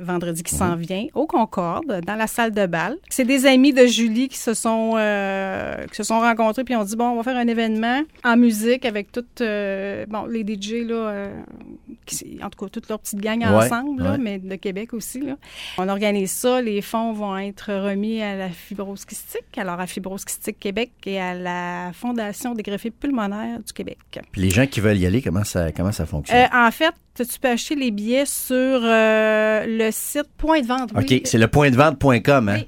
vendredi qui s'en vient, au Concorde, dans la salle de bal. C'est des amis de Julie qui se sont, euh, qui se sont rencontrés puis ont dit, bon, on va faire un événement en musique avec toutes, euh, bon, les DJ, là, euh, qui- en tout cas, toute leur petite gang Ouais, ensemble, là, ouais. mais de Québec aussi. Là. On organise ça. Les fonds vont être remis à la fibrose kystique, alors à Fibrose Kystique Québec et à la Fondation des greffés pulmonaires du Québec. Puis les gens qui veulent y aller, comment ça, comment ça fonctionne? Euh, en fait, tu peux acheter les billets sur euh, le site Point de vente. oui. OK, c'est le point de vente.com, hein?